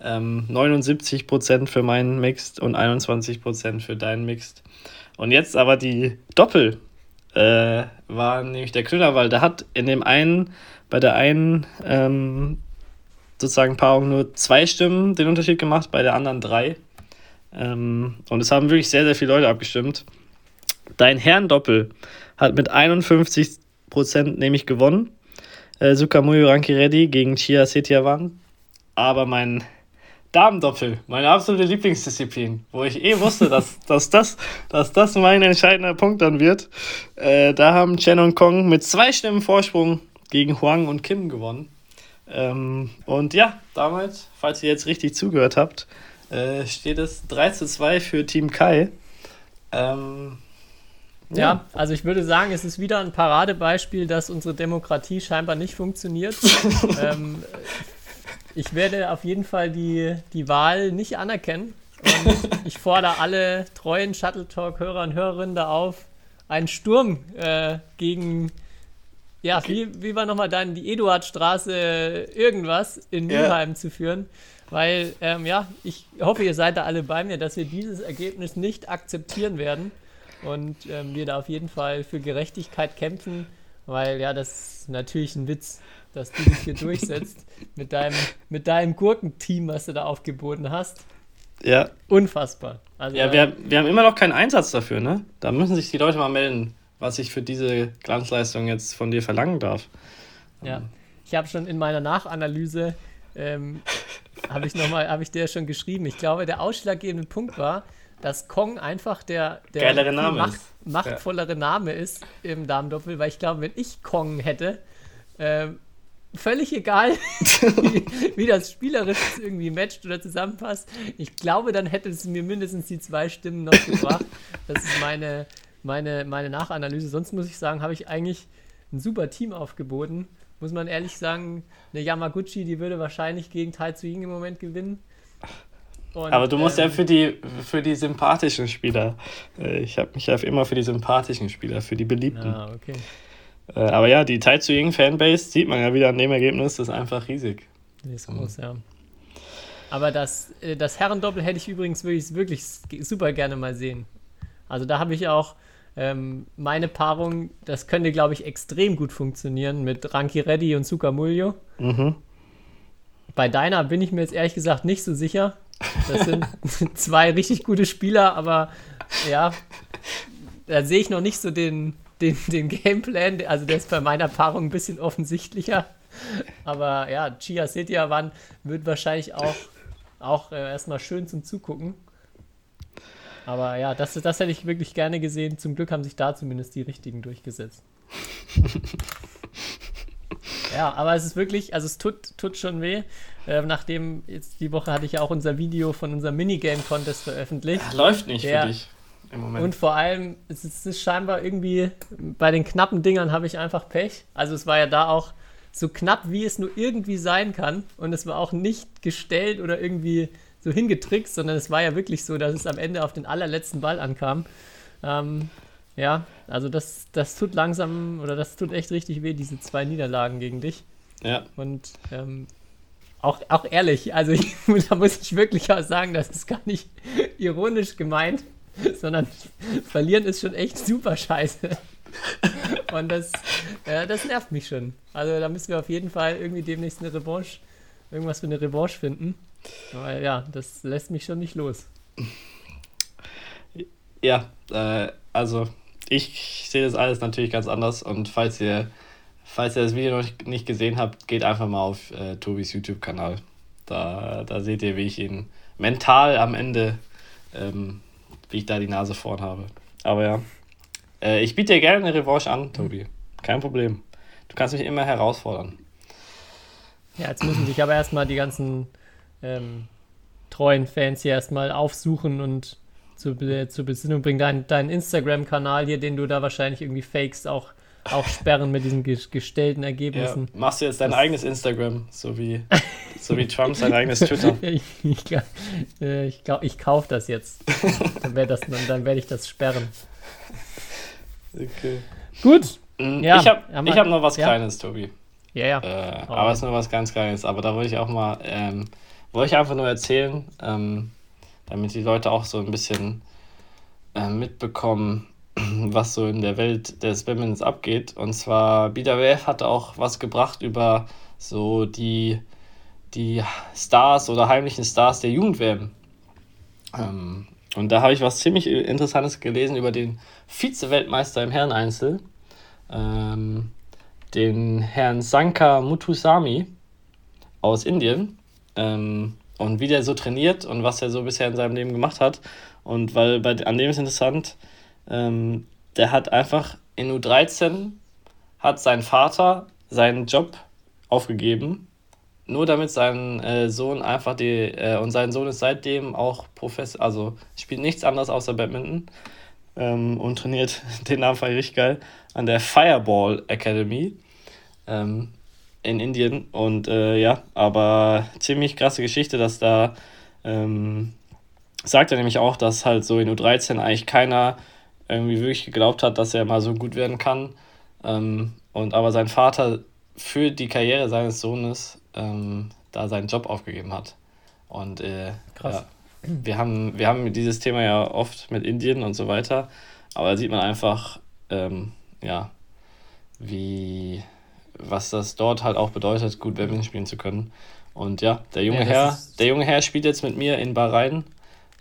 Ähm, 79% für meinen Mixed und 21% für deinen Mixed. Und jetzt aber die Doppel äh, war nämlich der Knüller, weil da hat in dem einen, bei der einen ähm, sozusagen Paarung nur zwei Stimmen den Unterschied gemacht, bei der anderen drei. Ähm, und es haben wirklich sehr, sehr viele Leute abgestimmt. Dein Herrendoppel hat mit 51% nämlich gewonnen. Äh, Sukamuyo Rankireddy gegen Chia Setiawan. aber mein Damendoppel, meine absolute Lieblingsdisziplin, wo ich eh wusste, dass, dass, das, dass das mein entscheidender Punkt dann wird. Äh, da haben Chen und Kong mit zwei Stimmen Vorsprung gegen Huang und Kim gewonnen. Ähm, und ja, damals, falls ihr jetzt richtig zugehört habt, äh, steht es 3 zu 2 für Team Kai. Ähm, ja. ja. also ich würde sagen, es ist wieder ein Paradebeispiel, dass unsere Demokratie scheinbar nicht funktioniert. ähm, ich werde auf jeden Fall die, die Wahl nicht anerkennen. Und ich fordere alle treuen Shuttle Talk-Hörer und Hörerinnen da auf, einen Sturm äh, gegen, ja, okay. wie, wie war nochmal dann die Eduardstraße irgendwas in Mülheim ja. zu führen. Weil, ähm, ja, ich hoffe, ihr seid da alle bei mir, dass wir dieses Ergebnis nicht akzeptieren werden und ähm, wir da auf jeden Fall für Gerechtigkeit kämpfen, weil, ja, das ist natürlich ein Witz dass du dich hier durchsetzt mit deinem, mit deinem Gurkenteam, was du da aufgeboten hast. Ja. Unfassbar. Also, ja, wir, wir haben immer noch keinen Einsatz dafür, ne? Da müssen sich die Leute mal melden, was ich für diese Glanzleistung jetzt von dir verlangen darf. Ja, ich habe schon in meiner Nachanalyse, ähm, habe ich nochmal, habe ich dir schon geschrieben, ich glaube, der ausschlaggebende Punkt war, dass Kong einfach der, der macht, machtvollere ja. Name ist im Damendoppel, weil ich glaube, wenn ich Kong hätte, ähm, völlig egal, wie, wie, das spielerisch irgendwie matcht oder zusammenpasst. Ich glaube, dann hätte es mir mindestens die zwei Stimmen noch gebracht. Das ist meine, meine, meine Nachanalyse. Sonst muss ich sagen, habe ich eigentlich ein super Team aufgeboten. Muss man ehrlich sagen, eine Yamaguchi, die würde wahrscheinlich gegen Tai Tsuing im Moment gewinnen. Und, Aber du musst ähm, ja für die, für die sympathischen Spieler, äh, ich habe mich ja immer für die sympathischen Spieler, für die beliebten. Ah, okay. Äh, aber ja, die Tai Zu Ying Fanbase sieht man ja wieder an dem Ergebnis, das ist einfach riesig. Die ist groß, ja. Aber das, äh, das Herrendoppel hätte ich übrigens wirklich, wirklich super gerne mal sehen. Also da habe ich auch ähm, meine Paarung, das könnte, glaube ich, extrem gut funktionieren mit Ranki Reddy und Sukamuljo. Mhm. Bei deiner bin ich mir jetzt ehrlich gesagt nicht so sicher. Das sind zwei richtig gute Spieler, aber ja, da sehe ich noch nicht so den, den, den Gameplan, also der ist bei meiner Paarung ein bisschen offensichtlicher. Aber ja, Chia Setiawan wird wahrscheinlich auch, auch äh, erstmal schön zum Zugucken. Aber ja, das, das hätte ich wirklich gerne gesehen. Zum Glück haben sich da zumindest die richtigen durchgesetzt. ja, aber es ist wirklich, also es tut, tut schon weh. Äh, nachdem jetzt die Woche hatte ich ja auch unser Video von unserem Minigame-Contest veröffentlicht. Läuft nicht der, für dich im Moment. Und vor allem, es ist, es ist scheinbar irgendwie, bei den knappen Dingern habe ich einfach Pech. Also es war ja da auch so knapp, wie es nur irgendwie sein kann. Und es war auch nicht gestellt oder irgendwie so hingetrickst, sondern es war ja wirklich so, dass es am Ende auf den allerletzten Ball ankam. Ähm, ja, also das, das tut langsam oder das tut echt richtig weh, diese zwei Niederlagen gegen dich. Ja. Und ähm, auch, auch ehrlich, also ich, da muss ich wirklich auch sagen, das ist gar nicht ironisch gemeint. sondern verlieren ist schon echt super scheiße. Und das, äh, das nervt mich schon. Also da müssen wir auf jeden Fall irgendwie demnächst eine Revanche, irgendwas für eine Revanche finden. Weil ja, das lässt mich schon nicht los. Ja, äh, also ich sehe das alles natürlich ganz anders und falls ihr, falls ihr das Video noch nicht gesehen habt, geht einfach mal auf äh, Tobis YouTube-Kanal. Da, da seht ihr, wie ich ihn mental am Ende ähm, wie ich da die Nase vorn habe. Aber ja, äh, ich biete dir gerne eine Revanche an, Tobi. Kein Problem. Du kannst mich immer herausfordern. Ja, jetzt müssen sich aber erstmal die ganzen ähm, treuen Fans hier erstmal aufsuchen und zu, zur Besinnung bringen. Dein, dein Instagram-Kanal hier, den du da wahrscheinlich irgendwie fakest, auch auch sperren mit diesen gestellten Ergebnissen. Ja, machst du jetzt dein das eigenes Instagram, so wie, so wie Trump sein eigenes Twitter? ich, ich, äh, ich, ich kaufe das jetzt. Dann, das, dann, dann werde ich das sperren. Okay. Gut. Mm, ja, ich habe ich hab noch was ja. Kleines, Tobi. Ja, ja. Äh, oh. Aber es ist nur was ganz Kleines. Aber da wollte ich auch mal, ähm, wollte ich einfach nur erzählen, ähm, damit die Leute auch so ein bisschen äh, mitbekommen, was so in der Welt des Women's abgeht. Und zwar BWF hat auch was gebracht über so die, die Stars oder heimlichen Stars der Jugendwärme. Ähm, und da habe ich was ziemlich Interessantes gelesen über den Vize-Weltmeister im Herreneinzel, ähm, den Herrn Sanka Muthusamy aus Indien. Ähm, und wie der so trainiert und was er so bisher in seinem Leben gemacht hat. Und weil bei, an dem ist interessant, ähm, der hat einfach in U13 hat sein Vater seinen Job aufgegeben, nur damit sein äh, Sohn einfach die, äh, und sein Sohn ist seitdem auch Professor, also spielt nichts anderes außer Badminton ähm, und trainiert, den Namen fand ich richtig geil, an der Fireball Academy. Ähm, in Indien. Und äh, ja, aber ziemlich krasse Geschichte, dass da ähm, sagt er nämlich auch, dass halt so in U13 eigentlich keiner irgendwie wirklich geglaubt hat, dass er mal so gut werden kann. Ähm, und aber sein Vater für die Karriere seines Sohnes ähm, da seinen Job aufgegeben hat. Und äh, Krass. Ja, wir, haben, wir haben dieses Thema ja oft mit Indien und so weiter, aber da sieht man einfach, ähm, ja, wie, was das dort halt auch bedeutet, gut Badminton spielen zu können. Und ja, der junge ja, Herr, der junge Herr spielt jetzt mit mir in Bahrain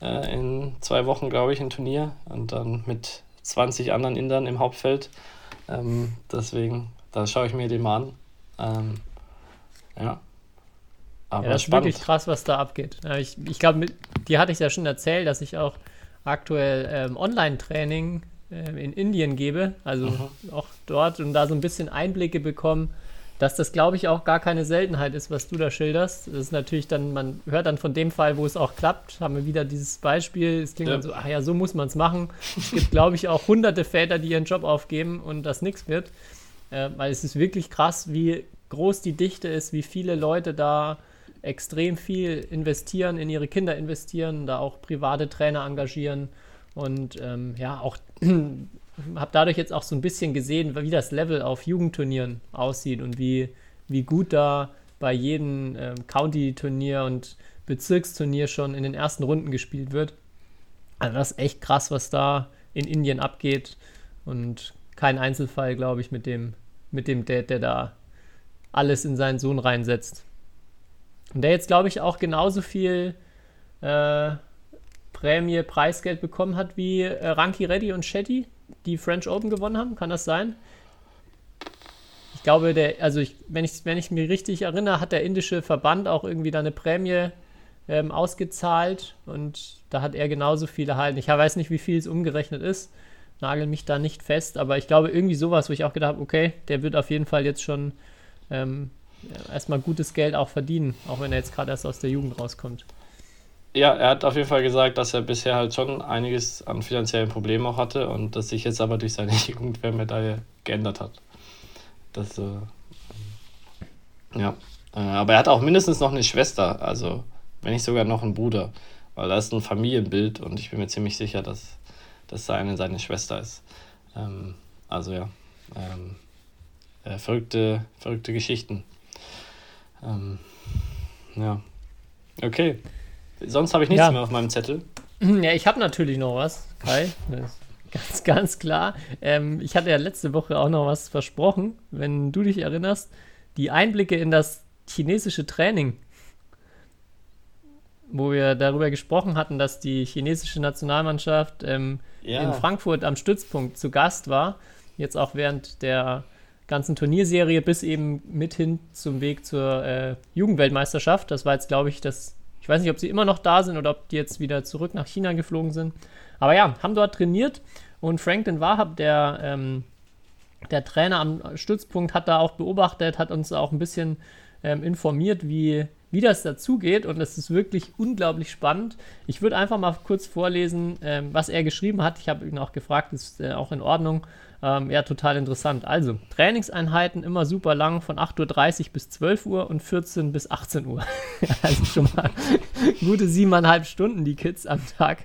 äh, in zwei Wochen, glaube ich, ein Turnier und dann mit 20 anderen Indern im Hauptfeld. Ähm, deswegen, da schaue ich mir den mal an. Ähm, ja. Aber ja, das spannend. ist wirklich krass, was da abgeht. Ich, ich glaube, dir hatte ich ja schon erzählt, dass ich auch aktuell ähm, Online-Training äh, in Indien gebe, also mhm. auch dort und da so ein bisschen Einblicke bekommen, dass das, glaube ich, auch gar keine Seltenheit ist, was du da schilderst. Das ist natürlich dann, man hört dann von dem Fall, wo es auch klappt, haben wir wieder dieses Beispiel. Es klingt ja. dann so, ach ja, so muss man es machen. Es gibt, glaube ich, auch hunderte Väter, die ihren Job aufgeben und das nichts wird. Äh, weil es ist wirklich krass, wie groß die Dichte ist, wie viele Leute da extrem viel investieren, in ihre Kinder investieren, da auch private Trainer engagieren und ähm, ja, auch habe dadurch jetzt auch so ein bisschen gesehen, wie das Level auf Jugendturnieren aussieht und wie, wie gut da bei jedem ähm, County-Turnier und Bezirksturnier schon in den ersten Runden gespielt wird. Also das ist echt krass, was da in Indien abgeht und kein Einzelfall, glaube ich, mit dem, mit dem Dad, der da alles in seinen Sohn reinsetzt. Und der jetzt, glaube ich, auch genauso viel äh, Prämie, Preisgeld bekommen hat wie äh, Ranki Reddy und Shetty, die French Open gewonnen haben. Kann das sein? Ich glaube, der, also ich, wenn, ich, wenn ich mich richtig erinnere, hat der indische Verband auch irgendwie da eine Prämie ähm, ausgezahlt und da hat er genauso viel erhalten. Ich weiß nicht, wie viel es umgerechnet ist, nagel mich da nicht fest, aber ich glaube irgendwie sowas, wo ich auch gedacht habe, okay, der wird auf jeden Fall jetzt schon ähm, erstmal gutes Geld auch verdienen, auch wenn er jetzt gerade erst aus der Jugend rauskommt. Ja, er hat auf jeden Fall gesagt, dass er bisher halt schon einiges an finanziellen Problemen auch hatte und dass sich jetzt aber durch seine Jugendwehrmedaille geändert hat. Das, äh, ja. Äh, aber er hat auch mindestens noch eine Schwester, also wenn nicht sogar noch einen Bruder, weil da ist ein Familienbild und ich bin mir ziemlich sicher, dass das seine, seine Schwester ist. Ähm, also ja, ähm, äh, verrückte, verrückte Geschichten. Ähm, ja, okay. Sonst habe ich nichts ja. mehr auf meinem Zettel. Ja, ich habe natürlich noch was, Kai. ganz, ganz klar. Ähm, ich hatte ja letzte Woche auch noch was versprochen, wenn du dich erinnerst. Die Einblicke in das chinesische Training, wo wir darüber gesprochen hatten, dass die chinesische Nationalmannschaft ähm, ja. in Frankfurt am Stützpunkt zu Gast war. Jetzt auch während der ganzen Turnierserie bis eben mit hin zum Weg zur äh, Jugendweltmeisterschaft. Das war jetzt, glaube ich, das ich weiß nicht, ob sie immer noch da sind oder ob die jetzt wieder zurück nach China geflogen sind. Aber ja, haben dort trainiert und Franklin Wahab, der, ähm, der Trainer am Stützpunkt, hat da auch beobachtet, hat uns auch ein bisschen ähm, informiert, wie, wie das dazugeht. Und es ist wirklich unglaublich spannend. Ich würde einfach mal kurz vorlesen, ähm, was er geschrieben hat. Ich habe ihn auch gefragt, ist äh, auch in Ordnung. Ähm, ja, total interessant. Also, Trainingseinheiten immer super lang, von 8.30 Uhr bis 12 Uhr und 14 bis 18 Uhr. also schon mal gute siebeneinhalb Stunden, die Kids am Tag.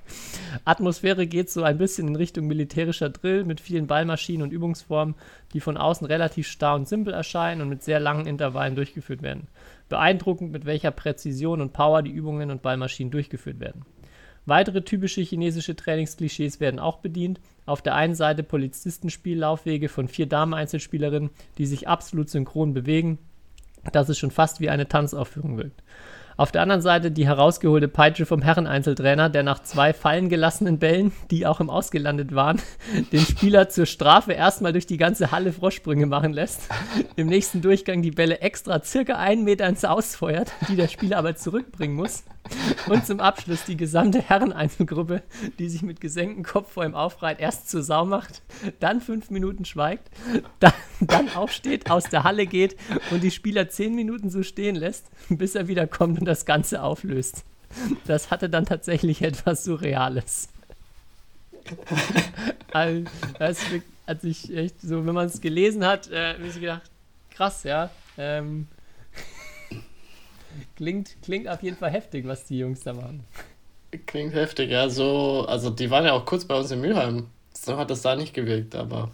Atmosphäre geht so ein bisschen in Richtung militärischer Drill mit vielen Ballmaschinen und Übungsformen, die von außen relativ starr und simpel erscheinen und mit sehr langen Intervallen durchgeführt werden. Beeindruckend, mit welcher Präzision und Power die Übungen und Ballmaschinen durchgeführt werden. Weitere typische chinesische Trainingsklischees werden auch bedient. Auf der einen Seite Polizistenspiellaufwege von vier Damen-Einzelspielerinnen, die sich absolut synchron bewegen, dass es schon fast wie eine Tanzaufführung wirkt. Auf der anderen Seite die herausgeholte Peitsche vom Herreneinzeltrainer, der nach zwei fallen gelassenen Bällen, die auch im Ausgelandet waren, den Spieler zur Strafe erstmal durch die ganze Halle Froschsprünge machen lässt. Im nächsten Durchgang die Bälle extra circa einen Meter ins Ausfeuert, die der Spieler aber zurückbringen muss. Und zum Abschluss die gesamte Herreneinzelgruppe, die sich mit gesenktem Kopf vor ihm aufreiht, erst zur Sau macht, dann fünf Minuten schweigt, dann, dann aufsteht, aus der Halle geht und die Spieler zehn Minuten so stehen lässt, bis er wieder kommt und das Ganze auflöst. Das hatte dann tatsächlich etwas Surreales. also, das hat sich echt so, wenn man es gelesen hat, äh, habe ich gedacht, krass, ja. Ähm, klingt, klingt auf jeden Fall heftig, was die Jungs da machen. Klingt heftig, ja. So, also die waren ja auch kurz bei uns in Mülheim. So hat das da nicht gewirkt, aber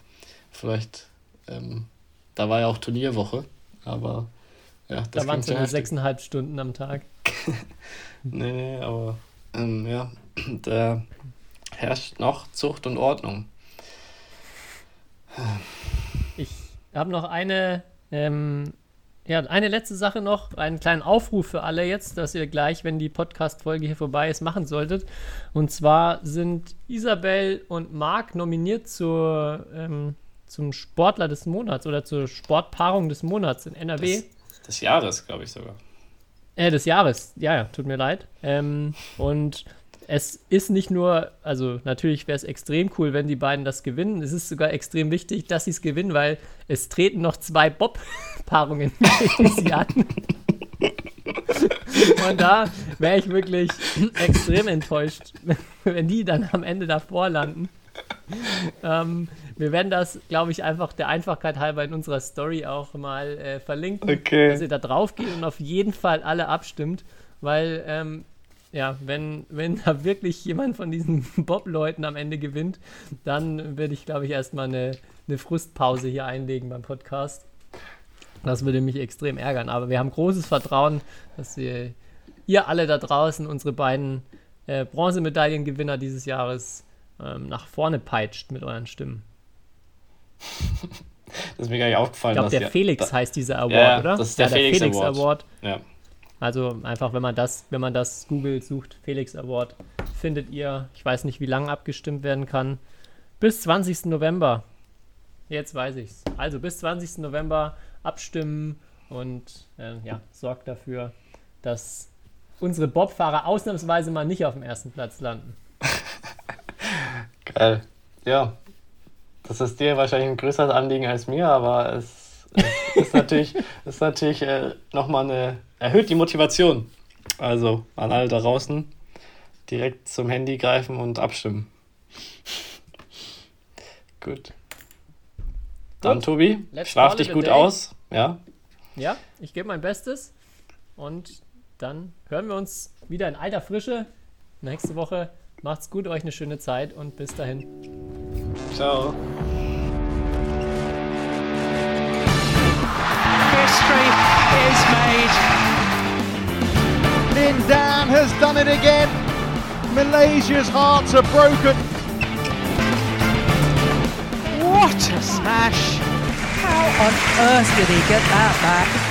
vielleicht, ähm, da war ja auch Turnierwoche, aber ja, das Da waren es ja sechseinhalb Stunden am Tag. nee, nee, aber ähm, ja, da herrscht noch Zucht und Ordnung. Ich habe noch eine ähm, ja, eine letzte Sache noch, einen kleinen Aufruf für alle jetzt, dass ihr gleich, wenn die Podcast-Folge hier vorbei ist, machen solltet. Und zwar sind Isabel und Marc nominiert zur, ähm, zum Sportler des Monats oder zur Sportpaarung des Monats in NRW. Des, des Jahres, glaube ich sogar. Äh, des Jahres, ja, ja, tut mir leid. Ähm, und es ist nicht nur, also natürlich wäre es extrem cool, wenn die beiden das gewinnen. Es ist sogar extrem wichtig, dass sie es gewinnen, weil es treten noch zwei Bob-Paarungen sie an. Und da wäre ich wirklich extrem enttäuscht, wenn die dann am Ende davor landen. Ähm, wir werden das, glaube ich, einfach der Einfachkeit halber in unserer Story auch mal äh, verlinken, okay. dass ihr da drauf geht und auf jeden Fall alle abstimmt, weil ähm, ja, wenn, wenn da wirklich jemand von diesen Bob-Leuten am Ende gewinnt, dann würde ich, glaube ich, erstmal eine, eine Frustpause hier einlegen beim Podcast. Das würde mich extrem ärgern. Aber wir haben großes Vertrauen, dass ihr, ihr alle da draußen, unsere beiden äh, Bronzemedaillengewinner dieses Jahres, ähm, nach vorne peitscht mit euren Stimmen. Das ist mir gar nicht aufgefallen. Ich glaube, der Felix heißt dieser Award, ja, oder? Das ist der, ja, der Felix, Felix Award. Award. Ja. Also einfach, wenn man das, wenn man das Google sucht, Felix Award, findet ihr, ich weiß nicht, wie lange abgestimmt werden kann, bis 20. November. Jetzt weiß ich's. Also bis 20. November abstimmen und äh, ja, sorgt dafür, dass unsere Bobfahrer ausnahmsweise mal nicht auf dem ersten Platz landen. Geil. Ja, das ist dir wahrscheinlich ein größeres Anliegen als mir, aber es, es ist natürlich, ist natürlich äh, nochmal eine erhöht die Motivation. Also an alle da draußen direkt zum Handy greifen und abstimmen. Gut. Dann, gut. Tobi, Let's schlaf dich gut day. aus. Ja. Ja, ich gebe mein Bestes. Und dann hören wir uns wieder in alter Frische nächste Woche. Macht's gut, euch eine schöne Zeit und bis dahin. Ciao. History is made. Lin Dan has done it again. Malaysia's hearts are broken. What a smash! How on earth did he get that back?